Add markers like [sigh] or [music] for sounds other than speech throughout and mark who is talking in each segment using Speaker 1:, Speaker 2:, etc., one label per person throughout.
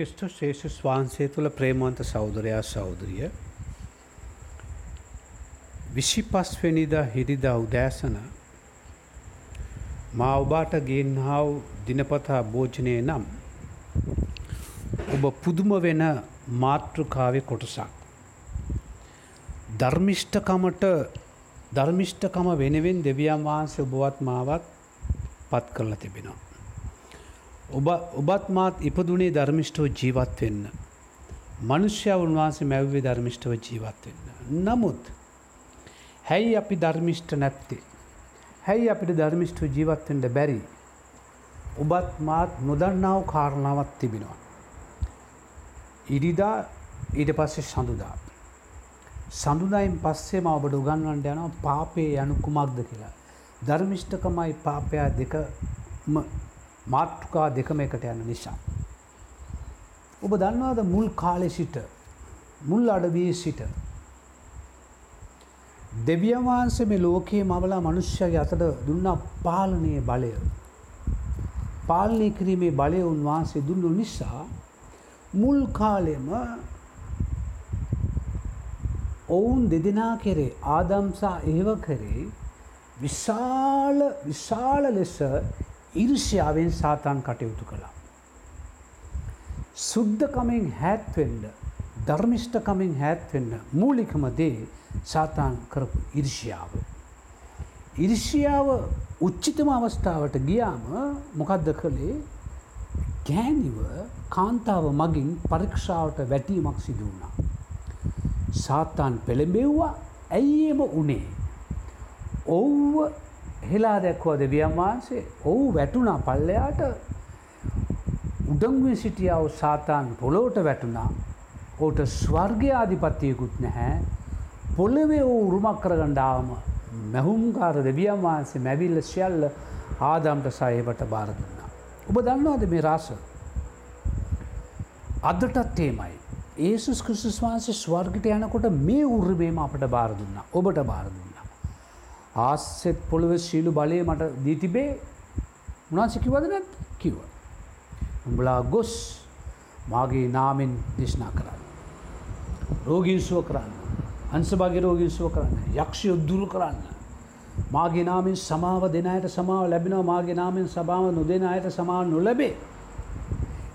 Speaker 1: ක්‍රිස්ටොස් ශේෂුස් වහන්සේ තුළ ප්‍රේමවන්ත සෞදරයා සෞදරිය විශිපස්වෙනිද හිරිදා උදෑසන මා ඔබාට ගෙන්හාව දිනපතා භෝජනය නම් ඔබ පුදුම වෙන මාතෘකාවේ කොටසක්. ධර්මිෂ්ඨකමට ධර්මිෂ්ඨකම වෙනවෙන් දෙවියන් වහන්සේ ඔබවත් මාවත් පත් කරලා තිබෙනවා. ඔබ ඔබත් මාත් ඉපදුනේ ධර්මිෂ්ටව ජීවත් වෙන්න. මනුෂ්‍ය උන්වහන්සේ මැව්වේ ධර්මිෂ්ටව ජීවත් වෙන්න. නමුත් හැයි අපි ධර්මිෂ්ට නැත්තේ. හැයි අපිට ධර්මිෂ්ටව ජීවත්වෙන්ට බැරි. ඔබත් මාත් නොදන්නාව කාරණාවත් තිබෙනවා. ඉරිදා ඊට පස්සේ සඳුදා. සඳුදායින් පස්සේ ම ඔබට උගන්වන්ට යනවා පාපේ යනු කුමක්ද කියලා. ධර්මිෂ්ඨකමයි පාපයා දෙකම මාතෘකා දෙකම එකට යන නිසා. ඔබ දන්නවාද මුල් කාලෙ සිට මුල් අඩවී සිට. දෙවියන් වහන්සේ මේ ලෝකයේ මවලා මනුෂ්‍යගේ අතට දුන්නා පාලනය බලය. පාලනය කිරීමේ බලය උන්වහන්සේ දුන්නු නිසා මුල් කාලෙම ඔවුන් දෙදෙනා කෙරේ ආදම්සා ඒව කරේ විශාල විශාල ලෙස ඉරිෂ්‍යාවෙන් සාතන් කටයුතු කළා. සුද්ධකමෙන් හැත්වෙන්ඩ ධර්මිෂ්ඨකමින් හැත්වෙන්න මූලිකම දේ සාතාන් කරපු ඉරිෂියාව. ඉරිෂියාව උච්චිතම අවස්ථාවට ගියාම මොකක්ද කළේ ගෑනිව කාන්තාව මගින් පරීක්ෂාවට වැටීමක් සිදු වුණා. සාතාන් පෙළඹෙව්වා ඇයිඒම උනේ. ඔව්ව හෙලා දැක්වා දෙවියන් වහන්සේ ඔහු වැටුණා පල්ලයාට උඩංගුවෙන් සිටියාව සාතාන් පොලෝට වැටුණා ඕට ස්වර්ගයාධිපත්තියකුත් නැහැ පොල්ලවේ ඕ උරුමක් කරගණ්ඩාවම මැහුම්කාර දෙවියන් වහන්සේ මැවිල්ල ශයල්ල ආදම්ට සයවට බාර දුන්නා. ඔබ දන්නවාද මේ රාස. අදටත් ඒමයි. ඒසුස් කෘෂස් වහන්සේ ස්වර්ගට යනකොට මේ උර්මේම අපට බාර දුන්න ඔබට බාර දුන්න. ආස්සෙත් පොළොව ශීලු බලය මට දී තිබේ උනාසි කිවද නැත් කිව. උඹලා ගොස් මාගේ නාමෙන් දේශනා කරන්න. රෝගීන්සුව කරන්න. අන්සභාගේ රෝගීන්සුව කරන්න. යක්ෂය උද්දුරු කරන්න. මාගේ නාමෙන් සමාව දෙන අයට සමාව ලැබෙනවා මාගේ නාමෙන් සභාව නොදෙන අයට සමාව නොලැබේ.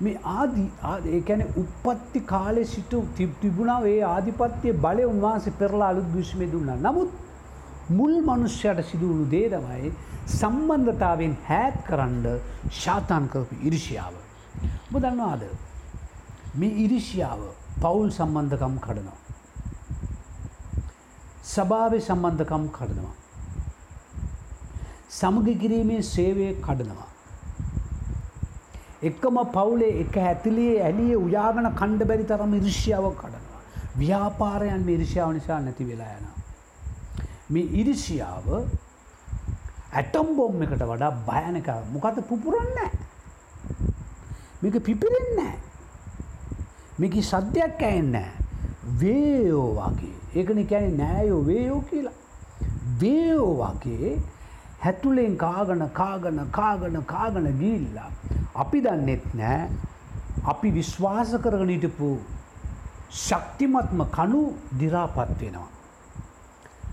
Speaker 1: මේ ආදී ඒකැන උපත්ති කාලෙ සිට තිබ්තිබුණාව ඒ ආධිපත්‍යය බලය උන්වහන්සේ පෙරලා අලුත් විශ්මය දුන්න. නමුත් මුල් මනුෂ්‍යයට සිදුවුණු දේදමයි සම්බන්ධතාවෙන් හැත් කරන්න ශාතාන් කරපු ඉරිෂියාව. බදන්නවාද මේ ඉරිෂියාව පවුල් සම්බන්ධකම් කඩනවා. සභාව සම්බන්ධකම් කඩනවා. සමග කිරීමේ සේවය කඩනවා. එක්කම පවුලේ එක ඇතිලියේ ඇලිය උයාගන කණ්ඩ බැරි තරම ඉරිෂ්‍යාව කඩනවා. ව්‍යාපාරයන් මේ ඉරිෂාව නිසා නැති වෙලා යනවා. මේ ඉරිසියාව ඇටම් බොම් එකට වඩා භයනක මොකද පුපුරන්න මේක පිපිරෙන්න මේක සද්‍යයක් ඇන්න වේයෝ වගේ. ඒකන කැන නෑයෝ වේයෝ කියලා. වේයෝ වගේ හැතුලෙන් කාගන කාගන කාගන කාගන ගිල්ලා අපි දන්නෙත් නෑ. අපි විශ්වාස කරගන හිටපු ශක්තිමත්ම කනු දිරාපත් වෙනවා.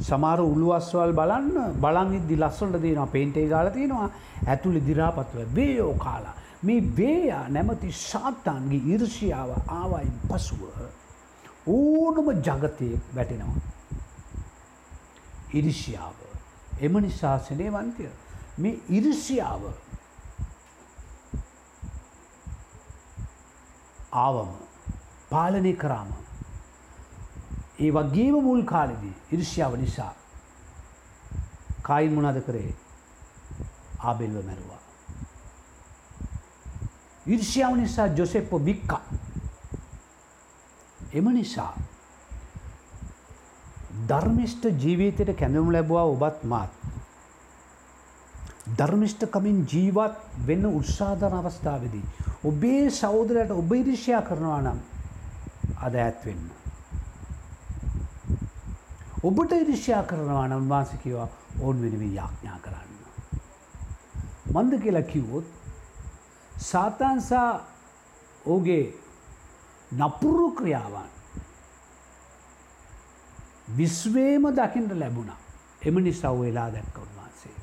Speaker 1: සමාර උළුවස්වල් බලන්න බලංගිදදි ලස්සට තියෙනවා පේන්ටේ ගාල තියෙනවා ඇතුළි දිරාපත්ව වේයෝ කාලා. මේ වේයා නැමති ශාත්තන්ගේ ඉර්ෂියාව ආවයින් පසුව ඕනම ජගතය වැටෙනවා. ඉරිෂියාව. එම නිශාසනය වන්තය. මේ ඉරිසියාව ආවම පාලනය කරාම ඒ වගේම මුල් කාලෙදී ඉරිශ්‍යාව නිසා කායින් මොනාද කරේ ආබෙල්ව මැරුවා. ඉරිශ්‍යාව නිසා ජොසෙප්ප බික්කා. එම නිසා ධර්මිෂ්ට ජීවිතයට කැඳවුම් ලැබවා ඔබත් මාත්. ධර්මිෂ්ඨකමින් ජීවත් වෙන්න උත්සාධන අවස්ථාවදී. ඔබේ සෞදරයට ඔබ ඉරිශ්‍යා කරනවා නම් අද ඇත්වෙන්න. ඔබට ඉරිශ්‍යා කරනවා නම් වාසි කිවා ඔවුන් වෙනවි යාඥා කරන්න. මන්ද කියලා කිව්වොත් සාතන්සා ඕගේ නපුරු ක්‍රියාවන් විශ්වේම දකිින්ට ලැබුණා එම නිසව් වෙලා දැක්ක උන්වහන්සේ.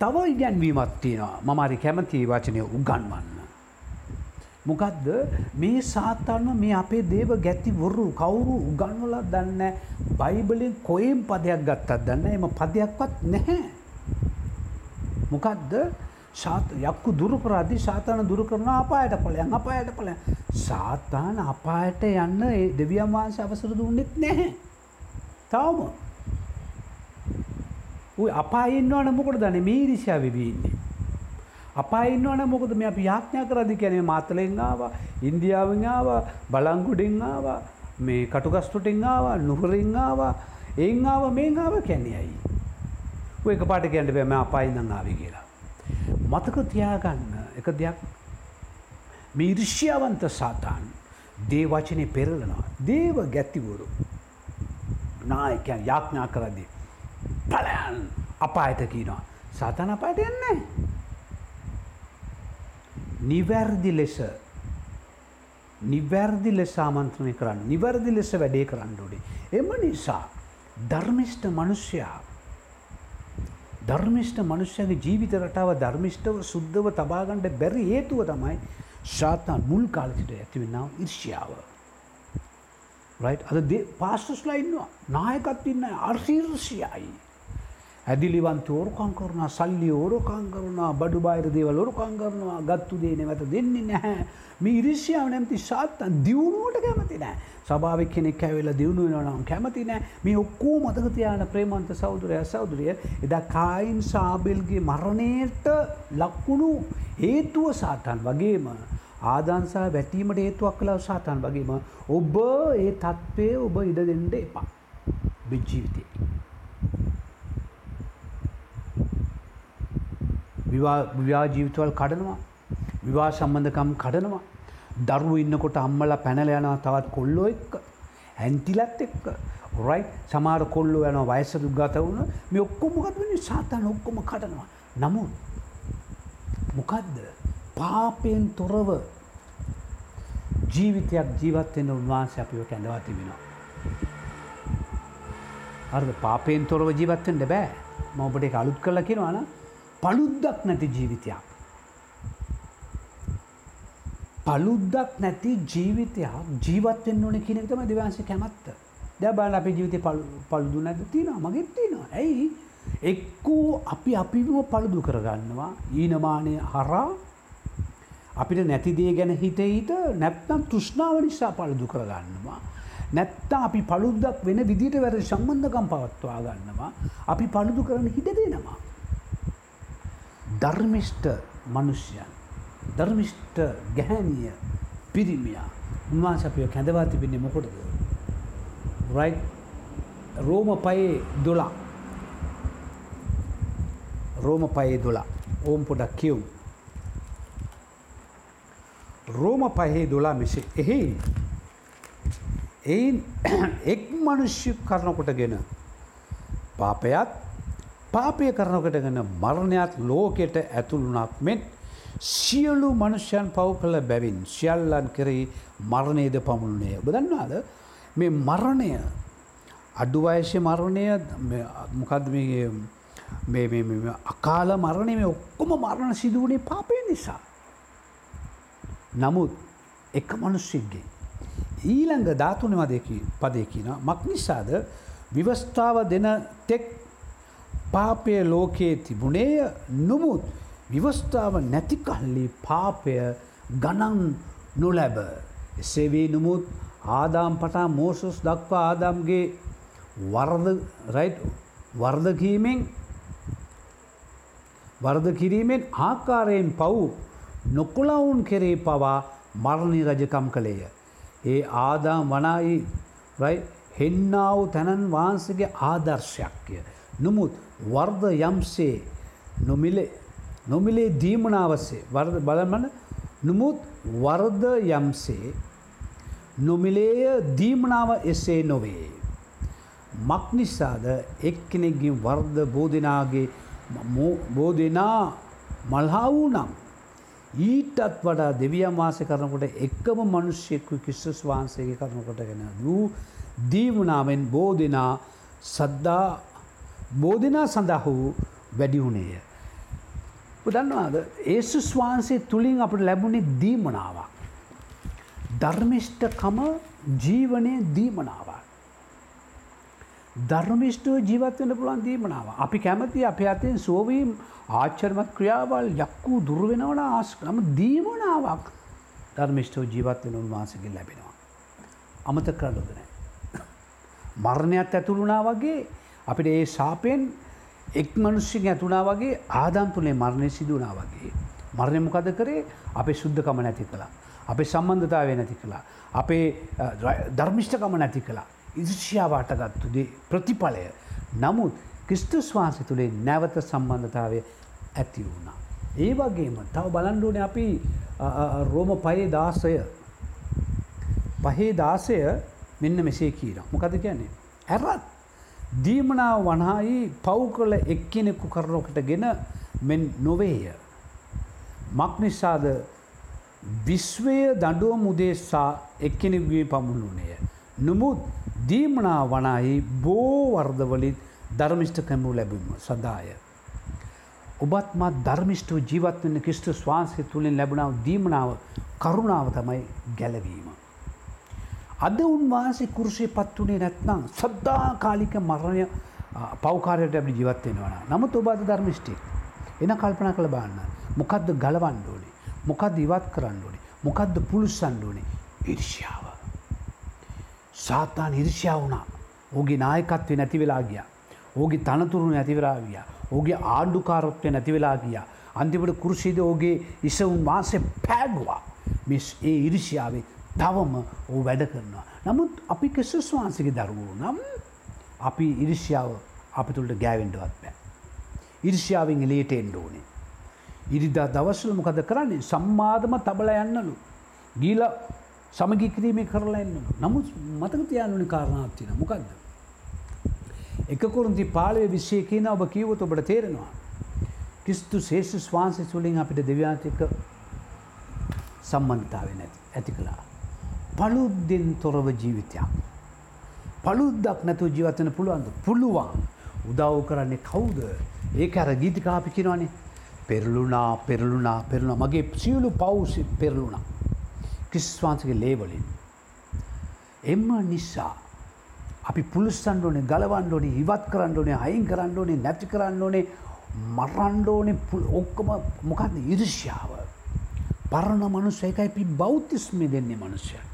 Speaker 1: තව ඉගැන්වීමත් තියෙනවා මමරි කැමති වචනය උගන්වන්න. මොකක්ද මේ සාතන්ව මේ අපේ දේව ගැතිවරු කවුරු උගන්වල දන්න බයිබලින් කොයිම් පදයක් ගත්තත් දන්න එම පදයක්වත් නැහැ. මොකක්ද ශාත යක්කු දුරු කරදි ශාතන දුරු කරන අපායට පලයන් අපායට පලය සාතාන අපායට යන්න ඒ දෙවියම් වහන්ස අවසර දුන්නෙත් නැහැ. තවම. ඔය අපාඉන්නවන මොකට දන මේ රිෂා විබීන්නේ. අපාඉන්නවන මොකද මේ අපි යාඥා කරදි කැනේ මාතලෙන් ආවා ඉන්දියාවෙන් ආවා බලංගුඩින් ආවා මේ කටුගස්ටුටින් ආවා නුහරින් ආවා එන් ආව මේ ආව කැන්නේ අයි. ඔය එක පාට කියන්න බෑ මම අපායින්දන් ආවේ කියලා. මතක තියාගන්න එක දෙයක් මේ ඉරිශ්‍යාවන්ත සාතාන් දේ වචනය පෙරලනවා. දේව ගැත්තිවරු නායකයන් යාඥා කරදී. පලයන් අපායට කියනවා. සාතන අපායට එන්නේ. නිවැරදි ලෙස නිවැරදි ලෙස ආමන්ත්‍රණය කරන්න නිවැරදි ලෙස වැඩේ කරන්න ඕනේ. එම නිසා ධර්මිෂ්ට මනුෂ්‍යයා ධර්මිෂ්ට මනුෂ්‍යගේ ජීවිත රටාව ධර්මිෂ්ටව සුද්ධව තබාගණ්ඩ බැරි හේතුව තමයි ශාතන් මුල් කාලසිට ඇතිවෙන්නාව ඉර්ෂ්‍යාව. අද පාස්ටස්ලා ඉන්නවා නායකත් ඉන්න අර්ශීර්ෂයයි. ඇදිලිවන්ත ඕරුකං කරුණා සල්ලි ඕරකං කරුණා බඩු බාහිර දේවල් ඕරුකං කරනවා ගත්තු දේ නැවත දෙන්නේ නැහැ. මේ ඉරිශ්‍යාව නැමති ශාත්තන් දියුණුවට කැමති නෑ සභාවක් කෙනෙක් ඇවෙලා දියුණු වෙනවා නම් කැමති නෑ මේ ඔක්කෝ මතක තියාන ප්‍රේමන්ත සහෝදරය සහෝදරිය එදා කායින් සාබෙල්ගේ මරණයට ලක්වුණු හේතුව සාතන් වගේම ආදන්සා වැටීමට හේතුවක් කලා සාතන් වගේම ඔබ ඒ තත්ත්වය ඔබ ඉඩ දෙන්න එපා. බිජ්ජීවිතේ විවාහ ජීවිතවල් කඩනවා. විවාහ සම්බන්ධකම් කඩනවා. දරුව ඉන්නකොට අම්මල පැනල යනවා තවත් කොල්ලෝ එක්ක. ඇන්තිලත් එක්ක. රයි සමාර කොල්ලෝ යන වයසතු ගත වුණ. මේ ඔක්කොමොකත් වනි සාතන් ඔක්කොම කටනවා නමුත් මොකක්ද පාපයෙන් තොරව ජීවිතයක් ජීවත්වෙන්න උන්වහන්සේ අපිව කැඳවා තිබෙනවා. අර්ද පාපයෙන් තොරව ජීවත්තෙන්ට බෑ. මඔබට එක අලුත් කල කියෙනවාන පළුද්දක් නැති ජීවිතයක්. පළුද්දක් නැති ජීවිතයක් ජීවත්වෙන් ඕන කෙනෙක් තම දෙවන්ස කැමත්ත. දැ බාල අපි ජීවිතය පළුදු නැද තියෙනවා. මගෙත් තියෙනවා. ඇයි? එක්කෝ අපි අපිම පළුදු කරගන්නවා. ඊනමානය හරා අපිට නැතිදේ ගැන හිත හිත නැත්තම් තෘෂ්ණාව නිසා පළුදු කරගන්නවා. නැත්තා අපි පළුද්දක් වෙන විදිට වැර සම්බන්ධකම් පවත්වා ගන්නවා. අපි පළුදු කරන හිට දෙනවා. ධර්මිෂ්ට මනුෂ්‍යයන් ධර්මිෂ්ට ගැහැනිය පිරිමියා උන්වහන්ස අපිය කැඳවා තිබෙන්නේ මොකොටද. රයි රෝම පයේ දොලා රෝම පයේ දොලා ඕම් පොඩක් කියව්. රෝම පහේ දොලා මෙසේ එහෙයි. එයින් [coughs] එක් මනුෂ්‍ය කරනකොටගෙන පාපයත් පාපය කරනකටගෙන මරණයක් ලෝකෙට ඇතුළුනක් මෙත් සියලු මනුෂ්‍යයන් පව් කළ බැවින් සියල්ලන් කෙරෙහි මරණයද පමුණුණේ බදන්නාද මේ මරණය අඩුවයශය මරණය මොකද අකාල මරණය මේ ඔක්කොම මරණ සිදුවනේ පාපය නිසා. නමුත් එක මනුස්්‍යගේ. ඊළඟ ධාතුනමදකි පදයකින මක් නිසාද විවස්ථාව දෙන තෙක් පාපය ලෝකයේ තිබුණේය නොමුත් විවස්ථාව නැතිකල්ලි පාපය ගණන් නොලැබ. එසේවේ නොමුත් ආදාම් පටා මෝසුස් දක්වා ආදාම්ගේ වර්ධකීමෙන් වර්ධ කිරීමෙන් ආකාරයෙන් පව් නොකොලවුන් කෙරේ පවා මරණි රජකම් කළේය. ඒ ආදාම් වනායි හෙන්නාව තැනන් වහන්සගේ ආදර්ශයක්ය. නොමුත් වර්ධ යම්සේ නොමිලේ නොමිලේ දීමනාවසේ වර්ද බලමන නොමුත් වර්ධ යම්සේ නොමිලේය දීමනාව එසේ නොවේ. මක්නිසාද එක්කෙනෙක්ගින් වර්ධ බෝධනාගේ බෝධනා මල්හා වූ නම් ඊටත් වඩා දෙවියන් වාසය කරනකොට එක්කම මනුෂ්‍යයෙක්කු කිස්සුස් වහන්සේගේ කරනකොටගෙන වූ දීවනාවෙන් බෝධනා සද්දා බෝධනා සඳහු වැඩි වුණේය. දන්නවාද ඒසුස් වහන්සේ තුළින් අපට ලැබුණේ දීමනාවක්. ධර්මිෂ්ඨකම ජීවනය දීමනාවක්. ධර්මිෂ්ටව ජීවත්වන්න පුළුවන් දීමනාව. අපි කැමති අප අතයෙන් සෝවීම් ආච්චරමත් ක්‍රියාවල් යක්කූ දුර්වෙනවන ආස්කම දීමනාවක් ධර්මිෂ්ටව ජීවත්වෙන උන්වහන්සගේ ලැබෙනවා. අමත කරලොද නෑ. මරණයක් ඇතුළුණා වගේ අපිට ඒ සාපයෙන් එක් මනුෂ්‍යෙන් ඇතුනා වගේ ආදම් තුළේ මරණය සිදුවනා වගේ. මරණය මොකද කරේ අපේ ශුද්ධකම නැති කළා. අපේ සම්බන්ධතාවය නැති කළා. අපේ ධර්මිෂ්ඨකම නැති කළා. ඉදිශ්‍යාවාටගත්තුදේ ප්‍රතිඵලය. නමුත් ක්‍රිස්තුස් වහන්ස තුළේ නැවත සම්බන්ධතාවය ඇති වුණා. ඒ වගේම තව බලන්ඩුවන අපි රෝම පයේ දාසය පහේ දාසය මෙන්න මෙසේ කීර. මොකද කියන්නේ. ඇරත් දීමනාව වනහායි පව් කළ එක්කෙනෙකු කරනොකට ගෙන මෙන් නොවේය. මක්නිසාද විශ්වය දඩුව මුදේසා එක්කෙනෙක්ගේ පමුණුනේය. නමුත් දීමනා වනාහි බෝවර්ධවලින් ධර්මිෂ්ඨකැමු ලැබීම සදාය. ඔබත් මත් ධර්මිෂ්ටව ජීවත්වන්න ක්‍රිස්ට ස්වාන්සය තුළින් ලැබුණාව දීමනාව කරුණාව තමයි ගැලවීම. අද උන්වහන්සේ කුරුසේ පත් වනේ නැත්නම් සද්දා කාලික මරණය පෞකාරයට ඇබි ජීවත්වෙනවන නමුත් ඔබද ධර්මිෂ්ටික් එන කල්පන කළ බාන්න මොකක්ද ගලවන්ඩෝනේ මොකක්ද ඉවත් කරන්න ඕනේ මොකක්ද පුළුස්සන්ඩෝනේ ඉර්ෂාව. සාතාන් ඉරිෂා වුණා ඕගේ නායකත්වය නැති වෙලා ගිය. ඕගේ තනතුරු නැතිවරාවිය. ඕගේ ආණ්ඩුකාරොත්වය නැතිවෙලා ගිය. අන්තිමට කුරුසිද ඕගේ ඉසවුන් වාසේ පෑගවා මිස් ඒ ඉරිෂාවේ තවම ඕ වැඩ කරනවා. නමුත් අපි කෙසුස් වහන්සගේ දරුවූ නම් අපි ඉරිෂාව අපි තුළට ගෑවෙන්ඩවත් බෑ. ඉරිෂාවෙන් එලේට එන්ඩ ඕනේ. ඉරිදා දවසල මොකද කරන්නේ සම්මාධම තබල යන්නලු. ගීල සමගි කිරීමේ කරලා එන්න. නමුත් මතක තියානුනි කාරණාත්තින මොකක්ද. එකකුරුන්ති පාලය විශ්ෂය කියන ඔබ කීවත ඔබට තේරෙනවා. කිස්තු ශේෂ ස්වාන්සි සුලින් අපිට දෙව්‍යාතික සම්බන්ධතාව නැති ඇති කළා. පළුද්දෙන් තොරව ජීවිතයක්. පළුද්දක් නැතු ජීවතන පුළුවන්ද පුළුවන් උදව් කරන්නේ කවුද ඒක අර ගීතිකාපි කිනවානේ පෙරලුනා පෙරලුනා පෙරුණ මගේ සියලු පවුසි පෙරලුණා. ක්‍රිස්වාන්සගේ ලේවලින්. එම නිසා අපි පුළුස්සන්ඩ ඕනේ ගලවන්ඩ ඕනේ ඉවත් කරන්න ඕනේ අයින් කරන්න ඕනේ නැති කරන්න ඕනේ මරන්්ඩෝනේ ඔක්කම මොකක්ද ඉරිශ්‍යාව. පරණ මනුස්ස එකයි පි බෞතිස්මි දෙන්නේ මනුෂ්‍යයට.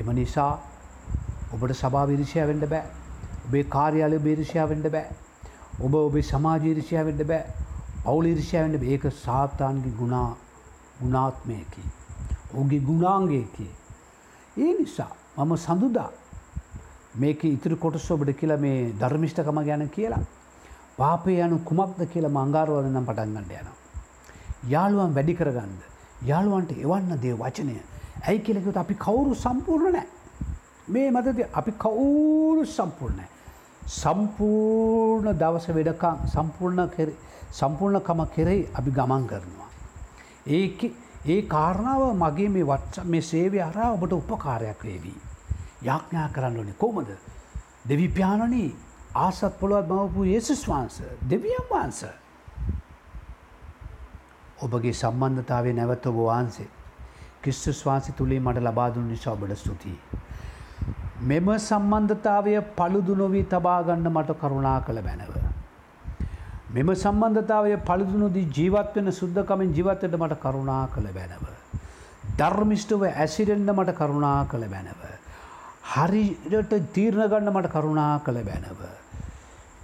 Speaker 1: එම නිසා ඔබට සභා විරිෂය වෙන්ඩ බෑ ඔබේ කාර්යාලය බේරිෂයා වෙන්ඩ බෑ ඔබ ඔබේ සමාජීරිෂය වෙන්ඩ බෑ පවුලිරිෂය වෙන්ඩ ඒක සාතාන්ගේ ගුණා ගුණාත්මයකි. ඔහුගේ ගුණාංගයකි. ඒ නිසා මම සඳුදා මේක ඉතිරි කොටස් ඔබට කියලා මේ ධර්මිෂ්ඨකම ගැන කියලා. පාපය යනු කුමක්ද කියලා මංගාරවල නම් පටන්ගන්නට යනවා. යාළුවන් වැඩි කරගන්න. යාළුවන්ට එවන්න දේ වචනය. ඇයි කියලෙකුත් අපි කවුරු සම්පූර්ණ නෑ. මේ මතද අපි කවුරු සම්පූර්ණය. සම්පූර්ණ දවස වෙඩකම් සම්පූර්ණ සම්පූර්ණකම කෙරෙහි අපි ගමන් කරනවා. ඒ ඒ කාරණාව මගේ මේ වත්ස මේ සේවය අරා ඔබට උපකාරයක් වේවී. යාඥා කරන්න ඕනේ කොමද. දෙවිපාණනී ආසත් පොළොවත් මවපු ඒසුස් වහන්ස දෙවියන් වහන්ස. ඔබගේ සම්බන්ධතාවය නැවත ඔබ වහන්සේ. කිස්තුස් වහන්සි තුළේ මට ලබාදුන් නිසා ඔබට ස්තුතියි. මෙම සම්බන්ධතාවය පළුදු නොවී තබාගන්න මට කරුණා කළ බැනව. මෙම සම්බන්ධතාවය පළිදුනුදී ජීවත් වෙන සුද්දකමින් ජීවත්තට මට කරුණා කළ බැනව. ධර්මිෂ්ටව ඇසිරෙන්ඩ මට කරුණා කළ බැනව. හරිට තීරණ ගන්න මට කරුණා කළ බැනව.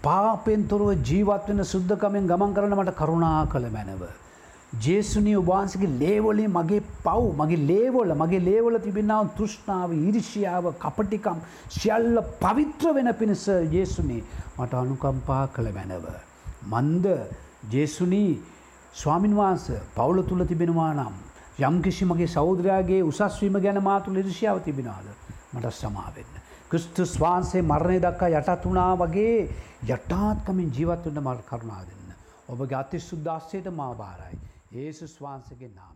Speaker 1: පාපෙන්තුරුව ජීවත් වෙන සුද්දකමෙන් ගමන් කරන මට කරුණා කළ බැනව. ජේසුනී ඔබාන්සගේ ලේවලේ මගේ පව් මගේ ලේවල මගේ ලේවල තිබෙනාව තෘෂ්ණාව ඉරිෂියාව කපටිකම් සියල්ල පවිත්‍ර වෙන පිණිස ජේසුනේ මට අනුකම්පා කළ බැනව. මන්ද ජේසුනී ස්වාමින් වහන්ස පවුල තුළ තිබෙනවා නම් යම් කිසි මගේ සෞදරයාගේ උසස්වීම ගැන මාතුළ ඉරිෂාව තිබෙනවාද මට සමාවෙන්න. ක්‍රිස්තුස් වහන්සේ මරණය දක්කා යටත් වනා වගේ යටාත්කමින් ජීවත්වන්න මල් කරුණා දෙන්න. ඔබගේ අති සුද්දාස්සයට මා භාරයි. ඒසුස් වහන්සගේ නාමය.